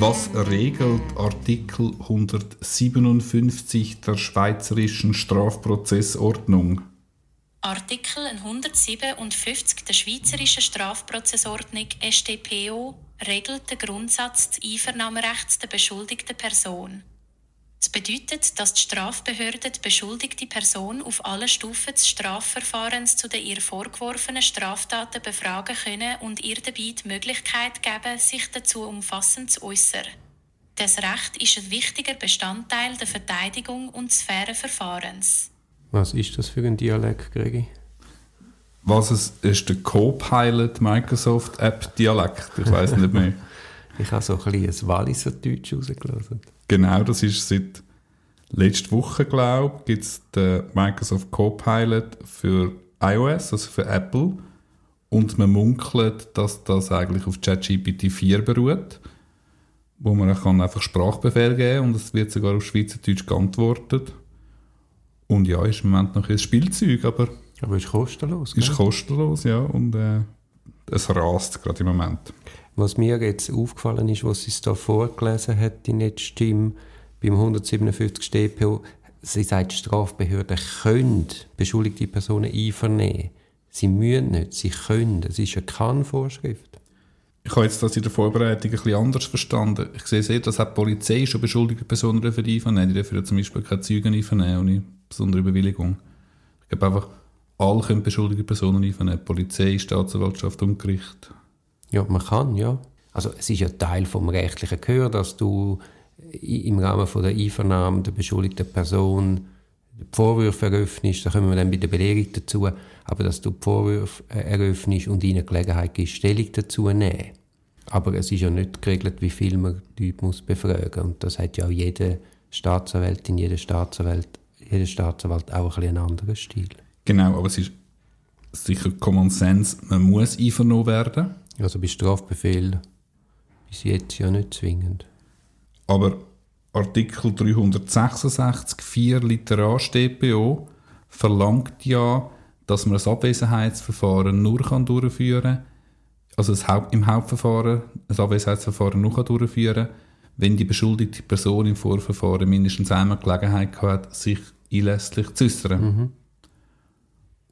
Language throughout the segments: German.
Was regelt Artikel 157 der Schweizerischen Strafprozessordnung? Artikel 157 der Schweizerischen Strafprozessordnung StPO regelt den Grundsatz des Einvernahmerechts der beschuldigten Person. Das bedeutet, dass die Strafbehörde die beschuldigte Person auf allen Stufen des Strafverfahrens zu den ihr vorgeworfenen Straftaten befragen können und ihr dabei die Möglichkeit geben, sich dazu umfassend zu äußern. Das Recht ist ein wichtiger Bestandteil der Verteidigung und des fairen Verfahrens. Was ist das für ein Dialekt, Gregi? Was es ist der Copilot Microsoft App Dialekt? Ich weiß nicht mehr. ich habe so ein bisschen ein Walliser Deutsch rausgelassen. Genau, das ist seit letzter Woche, glaube ich, gibt es den Microsoft Copilot für iOS, also für Apple. Und man munkelt, dass das eigentlich auf ChatGPT 4 beruht, wo man kann einfach Sprachbefehl geben und es wird sogar auf Schweizerdeutsch geantwortet. Und ja, ist im Moment noch ein Spielzeug, aber... Aber ist kostenlos, Ist gell? kostenlos, ja, und äh, es rast gerade im Moment. Was mir jetzt aufgefallen ist, was sie da vorgelesen hat, die Netzstimme beim 157 StPO, sie sagt, Strafbehörden können beschuldigte Personen einvernehmen. Sie müssen nicht, sie können. Es ist eine Kann-Vorschrift. Ich habe jetzt das in der Vorbereitung ein bisschen anders verstanden. Ich sehe sehr, dass die Polizei schon beschuldigte Personen einvernehmen Die dürfen zum Beispiel keine Zeugen einvernehmen ohne besondere Bewilligung. Ich glaube einfach, alle können beschuldigte Personen einvernehmen. Polizei, Staatsanwaltschaft und Gericht. Ja, man kann, ja. Also es ist ja Teil vom rechtlichen Gehör, dass du im Rahmen von der Einvernahme der beschuldigten Person die Vorwürfe eröffnest, da kommen wir dann bei der Belehrung dazu, aber dass du die Vorwürfe eröffnest und ihnen Gelegenheit gibst, Stellung dazu zu nehmen. Aber es ist ja nicht geregelt, wie viel man Leute muss befragen Und das hat ja auch jede Staatsanwältin, jeder Staatsanwalt, jeder Staatsanwalt auch ein einen anderen Stil. Genau, aber es ist sicher Common Sense, man muss einvernommen werden. Also bei Strafbefehl bis jetzt ja nicht zwingend. Aber Artikel 366 4 Liter A StPO verlangt ja, dass man das Abwesenheitsverfahren nur kann durchführen kann, also das Haupt, im Hauptverfahren das Abwesenheitsverfahren nur kann durchführen kann, wenn die beschuldigte Person im Vorverfahren mindestens einmal Gelegenheit hat, sich einlässlich zu äußern. Mhm.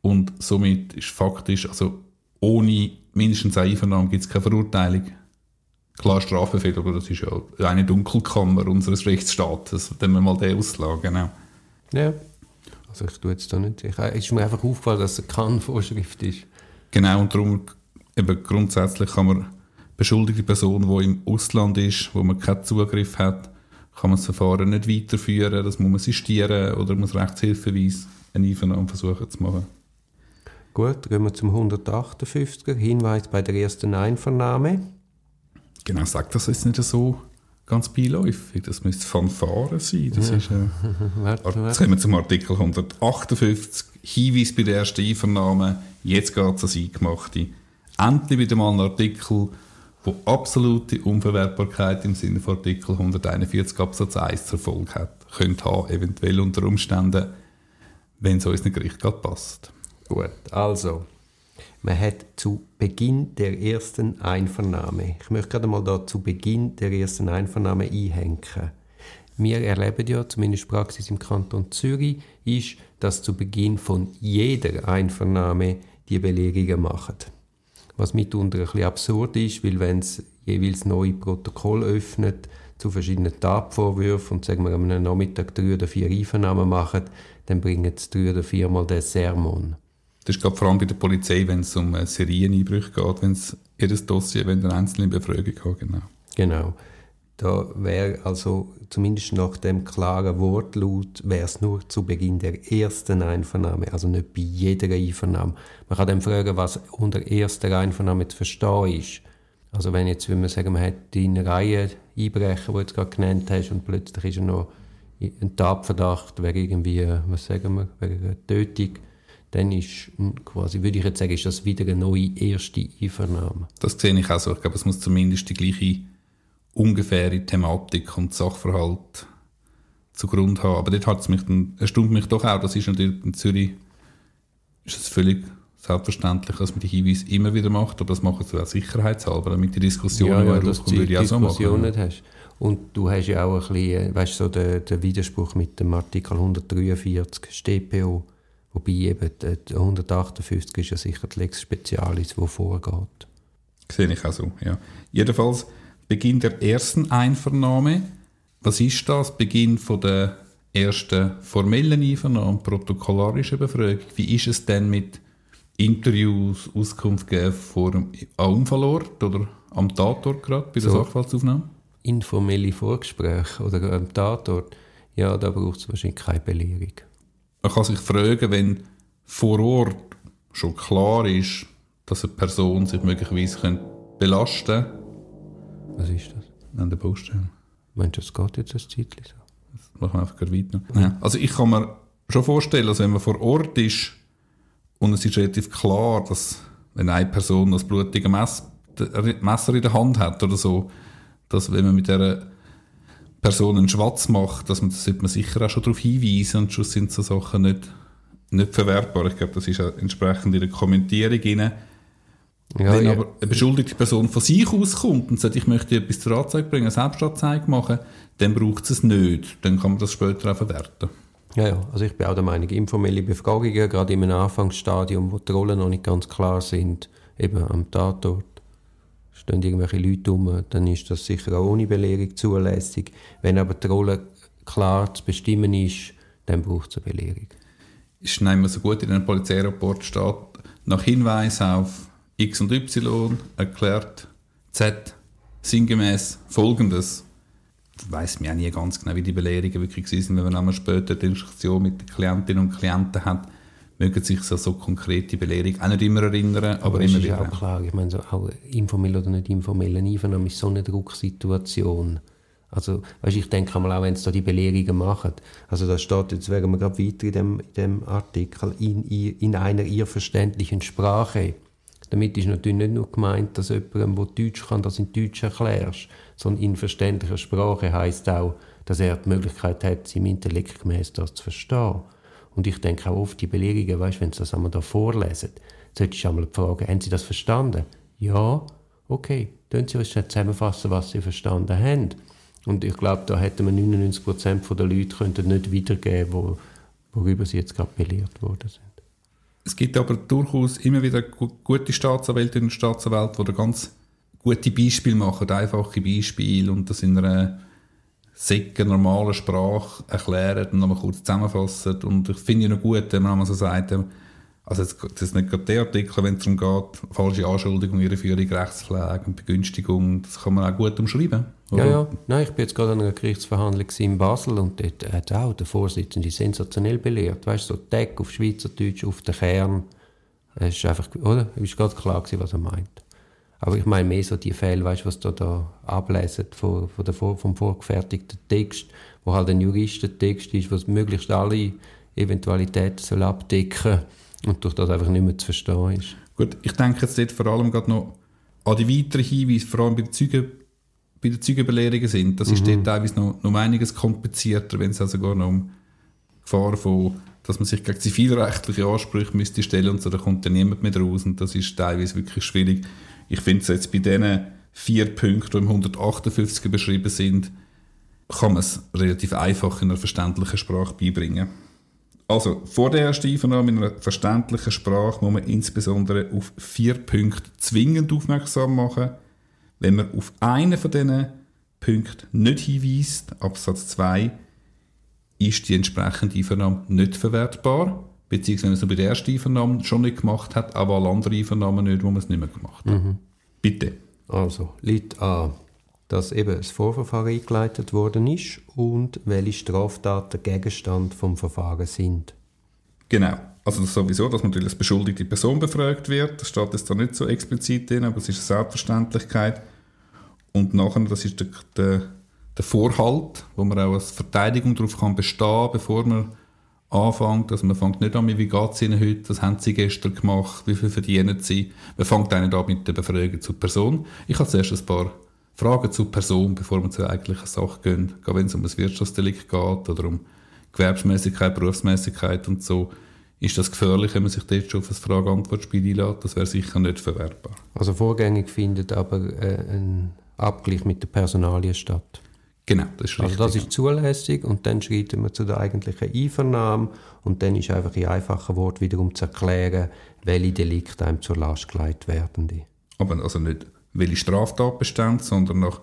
Und somit ist faktisch, also ohne mindestens eine Einvernahme gibt es keine Verurteilung. Klar, Strafbefehl, aber das ist ja eine Dunkelkammer unseres Rechtsstaates, wenn wir mal den auslagen. Genau. Ja, also ich tue jetzt da nicht. Ich, es ist mir einfach aufgefallen, dass es keine Vorschrift ist. Genau, und darum eben grundsätzlich kann man beschuldigte Person, die im Ausland ist, wo man keinen Zugriff hat, kann man das Verfahren nicht weiterführen, das muss man sistieren oder muss Rechtshilfeweise eine Einvernahme versuchen zu machen. Gut, gehen wir zum 158er. Hinweis bei der ersten Einvernahme. Genau, sagt das jetzt nicht so ganz beiläufig. Das müsste Fanfare sein. Das ja. ist, äh, warte, warte. Jetzt kommen wir zum Artikel 158. Hinweis bei der ersten Einvernahme. Jetzt geht es ans Eingemachte. Endlich wieder mal ein Artikel, wo absolute Unverwertbarkeit im Sinne von Artikel 141 Absatz 1 zur Folge hat. Könnte haben, eventuell unter Umständen, wenn es uns nicht gerade passt. Gut, also, man hat zu Beginn der ersten Einvernahme, ich möchte gerade mal da zu Beginn der ersten Einvernahme einhängen. Wir erleben ja, zumindest Praxis im Kanton Zürich, ist, dass zu Beginn von jeder Einvernahme die Belegungen machen. Was mitunter ein bisschen absurd ist, weil wenn es jeweils neue Protokoll öffnet zu verschiedenen Tatvorwürfen und sagen wir am Nachmittag drei oder vier Einvernahmen machen, dann bringen es drei oder viermal den Sermon. Das ist gerade vor allem bei der Polizei, wenn es um äh, Serieneinbrüche geht, wenn es jedes Dossier wenn eine einzelne Befragung hat, genau. Genau. Da wäre also zumindest nach dem klaren Wortlaut wäre es nur zu Beginn der ersten Einvernahme, also nicht bei jeder Einvernahme. Man kann dann fragen, was unter erster Einvernahme zu verstehen ist. Also wenn jetzt, wenn man sagen, man hat deine Reihe Einbrecher, die du gerade genannt hast, und plötzlich ist er noch ein Tatverdacht wegen irgendwie, was sagen wir, wegen einer Tötung, dann ist quasi, würde ich jetzt sagen, ist das wieder eine neue erste Einvernahme. Das sehe ich auch so. Ich glaube, es muss zumindest die gleiche ungefähre Thematik und Sachverhalt zugrunde haben. Aber dort hat es mich dann, erstaunt mich doch auch, das ist natürlich in Zürich, ist es völlig selbstverständlich, dass man die Hinweise immer wieder macht, aber das machen sie auch sicherheitshalber, damit die Diskussion ja, ja, die du würde ich auch so machen. hast. Und du hast ja auch ein bisschen, weißt so den, den Widerspruch mit dem Artikel 143 StPO, wobei eben der der 158 ist ja sicher die Lex Specialis, die vorgeht. Sehe ich auch so, ja. Jedenfalls Beginn der ersten Einvernahme. Was ist das? Beginn von der ersten formellen Einvernahme, protokollarischen Befragung. Wie ist es denn mit Interviews, Auskunft geben vor am Unfallort oder am Tatort gerade bei der So. Sachverhaltsaufnahme? Informelle Vorgespräche oder am Tatort, ja, da braucht es wahrscheinlich keine Belehrung. Man kann sich fragen, wenn vor Ort schon klar ist, dass eine Person sich möglicherweise belasten könnte Was ist das? an der Baustelle. Meinst du, das geht jetzt ein Zeitchen so? Machen wir einfach weiter. Ja. Also ich kann mir schon vorstellen, dass wenn man vor Ort ist und es ist relativ klar, dass wenn eine Person das blutige Mess Messer in der Hand hat oder so, dass wenn man mit dieser Person einen Schwatz macht, dass man das sollte man sicher auch schon darauf hinweisen und schon sind so Sachen nicht, nicht verwertbar. Ich glaube, das ist auch entsprechend in der Kommentierung rein. Ja, Wenn aber eine beschuldigte Person von sich auskommt und sagt, ich möchte etwas zur Anzeige bringen, eine Selbstanzeige machen, dann braucht es es nicht. Dann kann man das später auch verwerten. Ja, ja, also ich bin auch der Meinung, informelle Befragungen, gerade in einem Anfangsstadium, wo die Rollen noch nicht ganz klar sind, eben am Tatort, stehen irgendwelche Leute rum, dann ist das sicher auch ohne Belehrung zulässig. Wenn aber die Rolle klar zu bestimmen ist, dann braucht es eine Belehrung. ist nicht so gut in einem Polizeirapport steht, nach Hinweis auf X und Y erklärt Z sinngemäß Folgendes. Ich weiss mir auch nie ganz genau, wie die Belehrungen wirklich sind, wenn man später die Diskussion mit den Klientinnen und Klienten hat, mögen sich so, so konkrete Belehrungen auch nicht immer erinnern, aber, es immer ist wieder. auch klar, ich meine, so auch informell oder nicht informell, eine Einvernahme ist so eine Drucksituation. Also, weißt, ich denke einmal auch, wenn sie da die Belehrungen machen, also da steht, jetzt wären wir gerade weiter in dem, in dem Artikel, in, in einer ihr verständlichen Sprache. Damit ist natürlich nicht nur gemeint, dass jemand, der Deutsch kann, das in Deutsch erklärst, sondern in verständlicher Sprache heißt auch, dass er die Möglichkeit hat, seinem Intellekt gemäß das zu verstehen. Und ich denke auch oft, die Belehrungen, weißt, wenn sie das einmal da vorlesen, solltest du einmal fragen, haben sie das verstanden? Ja, okay, dann sie uns zusammenfassen, was sie verstanden haben. Und ich glaube, da hätten wir 99% der Leute könnten nicht wiedergeben, wo, worüber sie jetzt gerade belehrt worden sind. Es gibt aber durchaus immer wieder gu- gute Staatsanwältinnen und Staatsanwälte, die ganz gute Beispiele machen, einfache Beispiele und das in einer säcke normalen Sprache erklären und nochmal kurz zusammenfassen. Und ich finde es noch gut, wenn man so sagt, also jetzt, das ist nicht gerade der Artikel, wenn es darum geht, falsche Anschuldigung, Irreführung, Rechtspflege und Begünstigung, das kann man auch gut umschreiben. Ja, oder? ja. Nein, ich bin jetzt gerade an einer Gerichtsverhandlung in Basel und dort hat auch der Vorsitzende sensationell belehrt. Weißt du, so Tag auf Schweizerdeutsch, auf den Kern. Es ist einfach, oder? Es ist gerade klar gewesen, was er meint. Aber ich meine mehr so die Fälle, weißt du, was da, da ablesen von, von der, vom vorgefertigten Text, wo halt ein Juristentext ist, was möglichst alle Eventualitäten soll abdecken und durch das einfach nicht mehr zu verstehen ist. Gut, ich denke jetzt dort vor allem gerade noch an die weiteren Hinweise, vor allem bei den, Zeugen, bei den Zeugenbelehrungen sind. Das ist dort teilweise noch, noch einiges komplizierter, wenn es also sogar noch um Gefahr von, dass man sich gegen zivilrechtliche Ansprüche müsste stellen und so, da kommt dann niemand mehr raus und das ist teilweise wirklich schwierig. Ich finde es jetzt bei diesen vier Punkten, die im 158 beschrieben sind, kann man es relativ einfach in einer verständlichen Sprache beibringen. Also, vor der ersten Einvernahme in einer verständlichen Sprache muss man insbesondere auf vier Punkte zwingend aufmerksam machen. Wenn man auf einen von diesen Punkten nicht hinweist, Absatz 2, ist die entsprechende Einvernahme nicht verwertbar, beziehungsweise wenn man es bei der ersten Einvernahme schon nicht gemacht hat, aber alle anderen Einvernahmen nicht, wo man es nicht mehr gemacht hat. Bitte. Also, liegt an, dass eben das Vorverfahren eingeleitet worden ist und welche Straftaten Gegenstand vom Verfahren sind. Genau. Also das sowieso, dass natürlich als beschuldigte Person befragt wird. Das steht jetzt da nicht so explizit drin, aber es ist eine Selbstverständlichkeit. Und nachher, das ist der, der, der Vorhalt, wo man auch als Verteidigung darauf kann bestehen, bevor man anfängt. Also man fängt nicht an mit, wie geht es Ihnen heute, was haben Sie gestern gemacht, wie viel verdienen Sie. Man fängt auch nicht an mit der Befragung zur Person. Ich habe zuerst ein paar Fragen zur Person, bevor wir zur eigentlichen Sache gehen. Gerade wenn es um ein Wirtschaftsdelikt geht oder um Gewerbsmäßigkeit, Berufsmäßigkeit und so. ist das gefährlich, wenn man sich dort schon auf ein Frage-Antwort-Spiel einlädt. Das wäre sicher nicht verwertbar. Also vorgängig findet aber äh, ein Abgleich mit der Personalie statt. Genau, das ist Also richtig. das ist zulässig und dann schreiten wir zu der eigentlichen Einvernahme und dann ist einfach in einfachen Worten wiederum zu erklären, welche Delikte einem zur Last gelegt werden. Aber also nicht welche Straftatbestände, sondern nach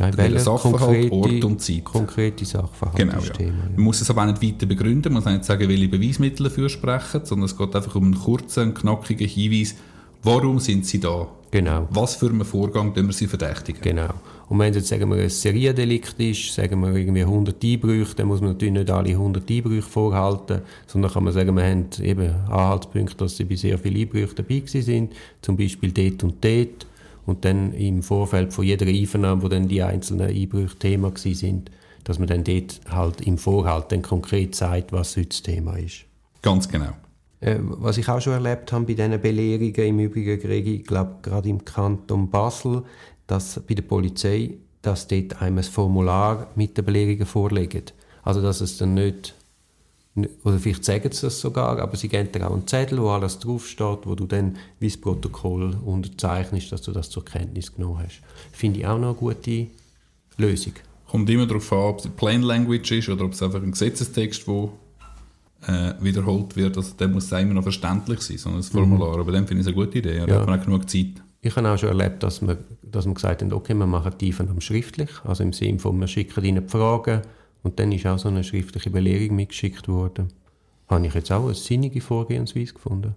Ja, in welchen welchen Sachverhalt, konkrete- Ort und Zeit. Konkrete Sachverhalte Genau, ja. Thema. Man muss es aber auch nicht weiter begründen, man muss auch nicht sagen, welche Beweismittel dafür sprechen, sondern es geht einfach um einen kurzen, knackigen Hinweis, warum sind sie da? Genau. Was für einen Vorgang wir sie verdächtigen? Genau. Und wenn es jetzt sagen wir, ein Seriendelikt ist, sagen wir irgendwie 100 Einbrüche, dann muss man natürlich nicht alle 100 Einbrüche vorhalten, sondern kann man sagen, wir haben eben Anhaltspunkte, dass sie bei sehr vielen Einbrüchen dabei sind, zum Beispiel dort und dort. Und dann im Vorfeld von jeder Einvernahme, wo dann die einzelnen Einbrüche Thema sind, dass man dann dort halt im Vorhalt dann konkret sagt, was heute das Thema ist. Ganz genau. Äh, was ich auch schon erlebt habe bei diesen Belehrungen, im Übrigen kriege ich glaube gerade im Kanton Basel, dass bei der Polizei, dass dort einem ein Formular mit den Belehrungen vorlegt. Also dass es dann nicht, oder vielleicht sagen sie das sogar, aber sie geben dir auch einen Zettel, wo alles draufsteht, wo du dann wie das Protokoll unterzeichnest, dass du das zur Kenntnis genommen hast. Finde ich auch noch eine gute Lösung. Kommt immer darauf an, ob es Plain Language ist oder ob es einfach ein Gesetzestext, wo äh, wiederholt wird. Also der muss immer noch verständlich sein, so ein Formular. Aber dann finde ich es eine gute Idee. Da Ja. hat man auch genug Zeit. Ich habe auch schon erlebt, dass wir, dass wir gesagt haben, okay, wir machen die Einvernahme schriftlich, also im Sinne von, wir schicken ihnen die Fragen und dann ist auch so eine schriftliche Belehrung mitgeschickt worden. Habe ich jetzt auch eine sinnige Vorgehensweise gefunden.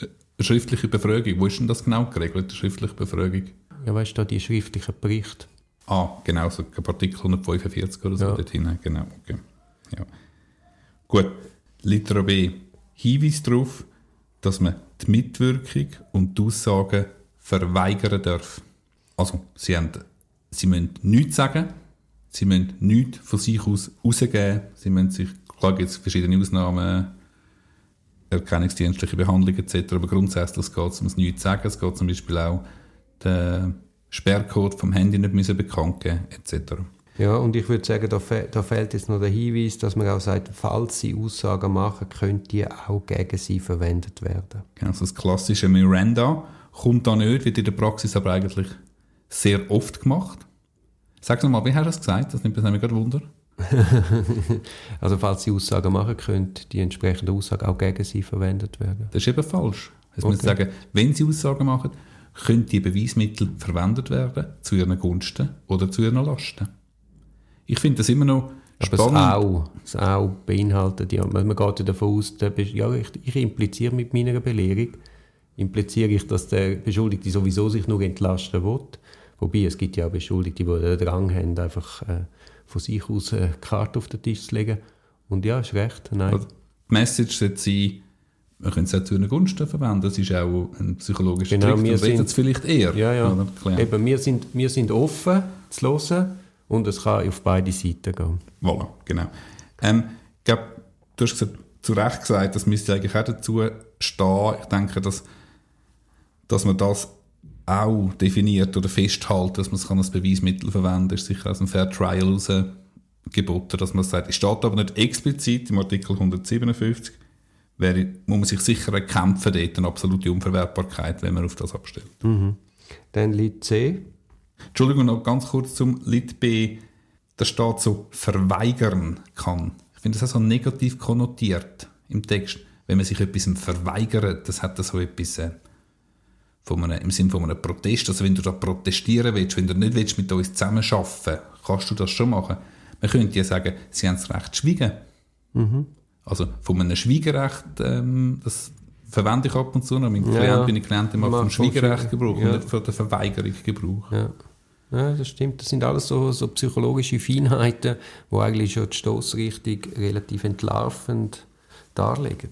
Eine schriftliche Befragung, wo ist denn das genau geregelt, eine schriftliche Befragung? Ja, weißt du, da die schriftlichen Berichte. Ah, genau, so Artikel 145 oder so Ja. dort hinein. Genau, okay. Ja. Gut, Litera B. Hinweis darauf, dass man die Mitwirkung und die Aussagen verweigern darf. Also, sie, haben, sie müssen nichts sagen, sie müssen nichts von sich aus rausgeben, sie müssen sich, klar gibt es verschiedene Ausnahmen, erkennungsdienstliche Behandlung etc., aber grundsätzlich geht es um das Nichts sagen, es geht zum Beispiel auch den Sperrcode vom Handy nicht müssen bekannt geben etc. Ja, und ich würde sagen, da, fe da fehlt jetzt noch der Hinweis, dass man auch sagt, falls sie Aussagen machen, können die auch gegen sie verwendet werden. Genau, so das klassische Miranda kommt da nicht, wird in der Praxis aber eigentlich sehr oft gemacht. Sag mal, wie hast du das gesagt? Das nimmt mich nämlich gerade Wunder. Also falls sie Aussagen machen, können die entsprechende Aussage auch gegen sie verwendet werden. Das ist eben falsch. Es Okay. muss sagen, wenn sie Aussagen machen, können die Beweismittel verwendet werden zu ihren Gunsten oder zu ihren Lasten. Ich finde das immer noch Aber das spannend. auch, das auch beinhaltet ja, man geht ja davon aus, der, ja, ich, ich impliziere mit meiner Belehrung, impliziere ich, dass der Beschuldigte sowieso sich nur entlasten will. Wobei, es gibt ja auch Beschuldigte, die den Drang haben, einfach äh, von sich aus eine Karte auf den Tisch zu legen. Und ja, ist recht, nein. Also, die Message sollte sein, man könnte es auch zu ihren Gunsten verwenden. Das ist auch ein psychologischer Genau, Trick. wir redet sind- es vielleicht eher. ja, ja. Eben, wir sind, wir sind offen zu hören und es kann auf beide Seiten gehen. Voilà, genau. Ähm, ich glaube, du hast gesagt, zu Recht gesagt, das müsste eigentlich auch dazu stehen. Ich denke, dass, dass man das auch definiert oder festhält, dass man es kann als Beweismittel verwenden kann, ist sicher aus dem Fair Trial heraus geboten, dass man sagt, es steht aber nicht explizit im Artikel 157, wäre, muss man sich sicher erkämpfen, dort eine absolute Unverwertbarkeit, wenn man auf das abstellt. Dann Lied C. Entschuldigung, noch ganz kurz zum Lit B. Da steht so verweigern kann. Ich finde das auch so negativ konnotiert im Text. Wenn man sich etwas verweigert, das hat so etwas äh, von einem, im Sinne von einem Protest. Also wenn du da protestieren willst, wenn du nicht willst mit uns zusammenarbeiten, kannst du das schon machen. Man könnte ja sagen, sie haben das Recht zu schweigen. Also von einem Schweigerecht, ähm, das verwende ich ab und zu noch. Mein Ja, Klient, meine Klientin macht vom Schweigerecht Gebrauch ja. und nicht von der Verweigerung Gebrauch. Ja. Ja, das stimmt. Das sind alles so, so psychologische Feinheiten, wo eigentlich schon die Stossrichtung relativ entlarvend darlegen.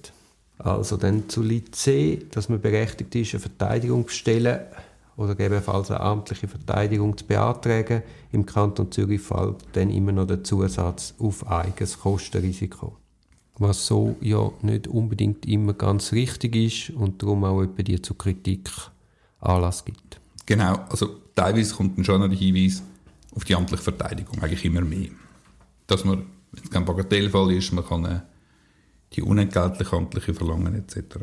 Also dann zu C, dass man berechtigt ist, eine Verteidigung zu stellen oder gegebenenfalls eine amtliche Verteidigung zu beantragen. Im Kanton Zürich fällt dann immer noch der Zusatz auf eigenes Kostenrisiko. Was so ja nicht unbedingt immer ganz richtig ist und darum auch etwa die zu Kritik Anlass gibt. Genau, also teilweise kommt dann schon noch der Hinweis auf die amtliche Verteidigung, eigentlich immer mehr. Dass man, wenn es kein Bagatellfall ist, man kann äh, die unentgeltlich amtliche Verlangen etc.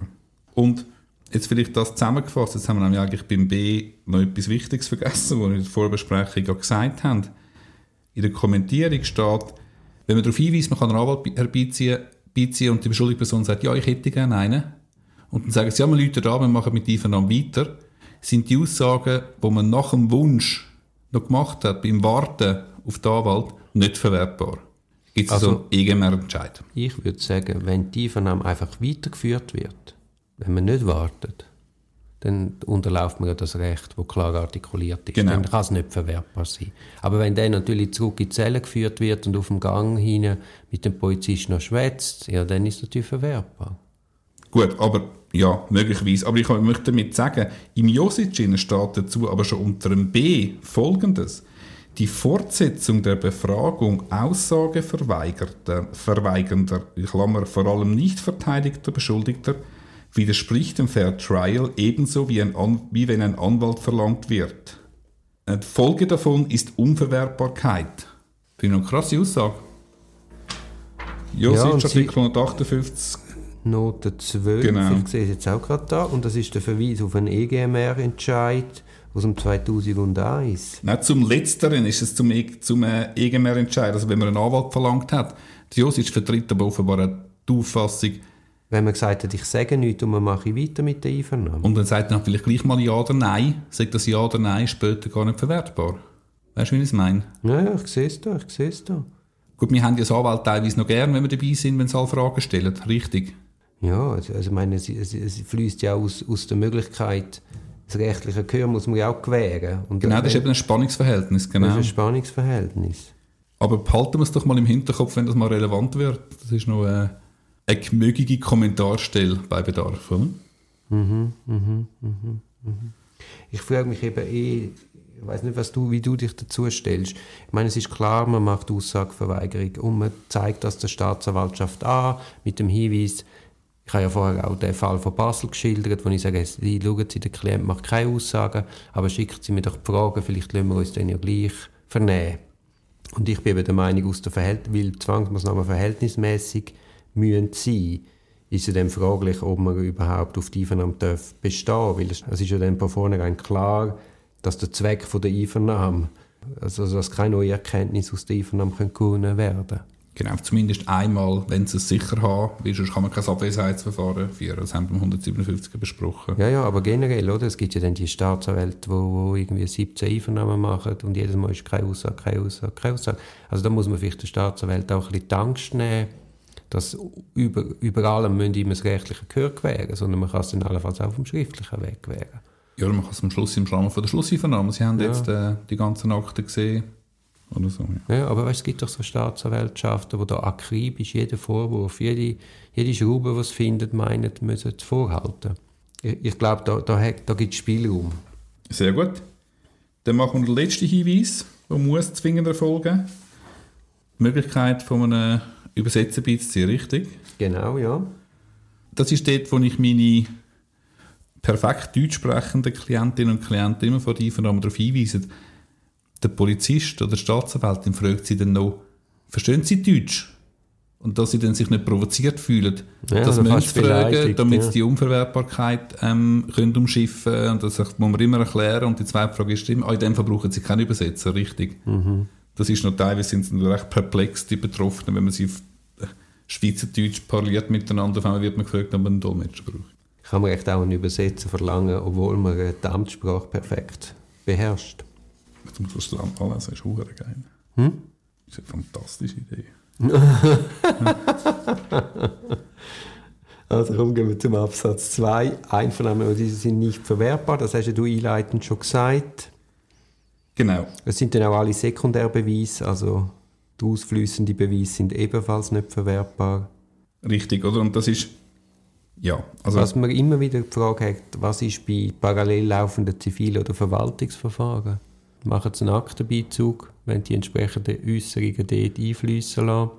Und jetzt vielleicht das zusammengefasst, jetzt haben wir nämlich eigentlich beim B noch etwas Wichtiges vergessen, was wir in der Vorbesprechung ja gesagt haben. In der Kommentierung steht, wenn man darauf hinweist, man kann einen Anwalt herbeiziehen beiziehen und die beschuldigte Person sagt, ja, ich hätte gerne einen, und dann sagen sie, ja, wir Leute da, wir machen mit Einvernahmen weiter, sind die Aussagen, die man nach dem Wunsch noch gemacht hat, beim Warten auf den Anwalt, nicht verwertbar. Gibt es also, also einen EGMR-Entscheid? Ich würde sagen, wenn die Einvernahme einfach weitergeführt wird, wenn man nicht wartet, dann unterläuft man ja das Recht, das klar artikuliert ist. Genau. Dann kann es nicht verwertbar sein. Aber wenn der natürlich zurück in die Zelle geführt wird und auf dem Gang hin mit dem Polizisten noch schwätzt, ja, dann ist es natürlich verwertbar. Gut, aber ja, möglicherweise. Aber ich möchte damit sagen, im Josic steht dazu aber schon unter dem B folgendes. Die Fortsetzung der Befragung Aussageverweigernder, verweigernder, Klammer, vor allem nicht verteidigter Beschuldigter, widerspricht dem Fair Trial ebenso wie, ein An wie wenn ein Anwalt verlangt wird. Die Folge davon ist Unverwertbarkeit. Finde ich eine krasse Aussage. Josic, ja, Artikel 158 Note 12, genau. ich sehe es jetzt auch gerade da, und das ist der Verweis auf einen EGMR-Entscheid aus dem 2001. Nein, zum Letzteren ist es zum, e zum äh, EGMR-Entscheid, also wenn man einen Anwalt verlangt hat. Josic vertritt aber offenbar die Auffassung, wenn man gesagt hat, ich sage nichts und man mache weiter mit der Einvernahme. Und dann sagt man vielleicht gleich mal Ja oder Nein, sagt das Ja oder Nein später gar nicht verwertbar. Weißt du, wie ich es meine? Ja, ja, ich sehe es da, ich sehe es da. Gut, wir haben ja als Anwalt teilweise noch gern, wenn wir dabei sind, wenn sie alle Fragen stellen. Richtig. Ja, also, also meine, es, es, es fließt ja aus, aus der Möglichkeit, das rechtliche Gehör muss man ja auch gewähren. Und genau, das ist eben ein Spannungsverhältnis. Genau. Das ist ein Spannungsverhältnis. Aber behalten wir es doch mal im Hinterkopf, wenn das mal relevant wird. Das ist noch äh, eine gemögige Kommentarstelle bei Bedarf, oder? Mhm, mhm, mhm, mhm. Ich frage mich eben eh, ich weiß nicht, was du, wie du dich dazu stellst. Ich meine, es ist klar, man macht Aussageverweigerung und man zeigt das der Staatsanwaltschaft an mit dem Hinweis, ich habe ja vorher auch den Fall von Basel geschildert, wo ich sage, Sie, schauen Sie, der Klient macht keine Aussagen, aber schicken Sie mir doch die Fragen, vielleicht lassen wir uns dann ja gleich vernehmen. Und ich bin eben der Meinung, aus der Verhält weil Zwangsmaßnahmen verhältnismäßig müssen sein, ist es dann fraglich, ob man überhaupt auf die Einvernahme darf bestehen weil es, ist ja dann von vornherein klar, dass der Zweck von der Einvernahme, also dass keine neue Erkenntnis aus der Einvernahme gewonnen werden können. Genau, zumindest einmal, wenn sie es sicher haben, weil sonst kann man kein Abwesenheitsverfahren führen. Das haben wir 157 besprochen. Ja, ja, aber generell, oder? Es gibt ja dann die Staatsanwälte, die, irgendwie 17 Einvernahmen machen und jedes Mal ist keine Aussage, keine Aussage, keine Aussage. Also da muss man vielleicht den Staatsanwalt auch ein bisschen die Angst nehmen, dass über, über allem müssen immer das rechtliche Gehör gewähren, sondern man kann es dann allenfalls auch vom schriftlichen Weg gewähren. Ja, man kann es am Schluss im Rahmen von der Schlusseinvernahme. Sie haben ja. jetzt äh, die ganzen Akten gesehen oder so. Ja, ja aber weißt, es gibt doch so Staatsanwaltschaften, wo da akribisch jeden Vorwurf, jede, jede Schraube, die sie finden, meinen, müssen vorhalten. Ich, ich glaube, da, da, da gibt es Spielraum. Sehr gut. Dann machen wir den letzten Hinweis, der muss zwingend erfolgen. Die Möglichkeit von einem Übersetzen beizuziehen, richtig? Genau, ja. Das ist dort, wo ich meine perfekt deutsch sprechenden Klientinnen und Klienten immer von Einvernahme darauf hinweise, der Polizist oder der Staatsanwalt fragt sie dann noch, verstehen Sie Deutsch? Und dass sie dann sich nicht provoziert fühlen, ja, das müssen sie fragen, damit ja. sie die Unverwertbarkeit ähm, können umschiffen können. Und das muss man immer erklären. Und die zweite Frage ist immer, ah, in dem Fall brauchen sie keinen Übersetzer, richtig? Mhm. Das ist noch teilweise sind sie recht perplex, die Betroffenen, wenn man sie auf Schweizerdeutsch parliert miteinander, auf einmal wird man gefragt, ob man einen Dolmetscher braucht. Kann man echt auch einen Übersetzer verlangen, obwohl man die Amtssprache perfekt beherrscht? Ich muss das Land anlesen, das ist hure geil. Hm? Das ist eine fantastische Idee. also kommen wir zum Absatz 2. Einvernahmen, diese sind nicht verwertbar, das hast du einleitend schon gesagt. Genau. Es sind dann auch alle Sekundärbeweise, also die ausflüssenden Beweise sind ebenfalls nicht verwertbar. Richtig, oder? Und das ist ja, also was man immer wieder die Frage hat, was ist bei parallel laufenden Zivil- oder Verwaltungsverfahren? Machen sie einen Aktenbeizug, wenn die entsprechenden Äußerungen dort einfließen lassen.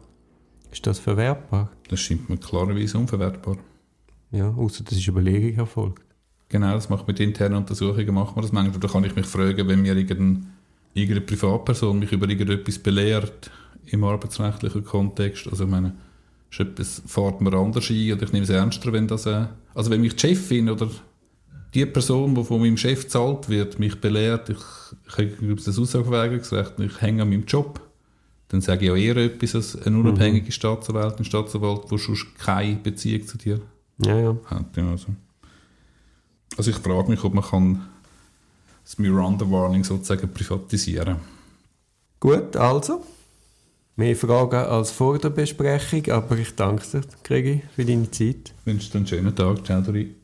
Ist das verwertbar? Das scheint mir klarerweise unverwertbar. Ja, außer das ist Überlegung erfolgt. Genau, das macht mit internen Untersuchungen, machen wir das manchmal. Da kann ich mich fragen, wenn mir irgendeine, irgendeine Privatperson mich über irgendetwas belehrt im arbeitsrechtlichen Kontext. Also ich meine, ist etwas, fährt mir anders ein oder ich nehme es ernster, wenn das, äh, also wenn mich die Chefin oder die Person, die von meinem Chef gezahlt wird, mich belehrt, ich, ich habe das Aussageverweigerungsrecht, ich hänge an meinem Job, dann sage ich auch eher etwas als eine unabhängige mhm. Staatsanwältin, Staatsanwalt, der sonst keine Beziehung zu dir ja, ja. hat. Ja, also. also ich frage mich, ob man kann das Miranda Warning sozusagen privatisieren Gut, also. Mehr Fragen als vor der Besprechung, aber ich danke dir, Gregi, für deine Zeit. Ich wünsche dir einen schönen Tag. Ciao, Dori.